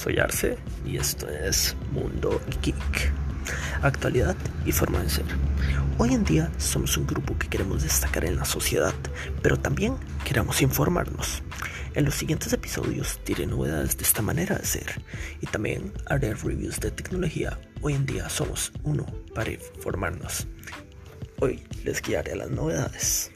soy Arce y esto es Mundo Geek. Actualidad y forma de ser. Hoy en día somos un grupo que queremos destacar en la sociedad, pero también queremos informarnos. En los siguientes episodios diré novedades de esta manera de ser y también haré reviews de tecnología. Hoy en día somos uno para informarnos. Hoy les guiaré las novedades.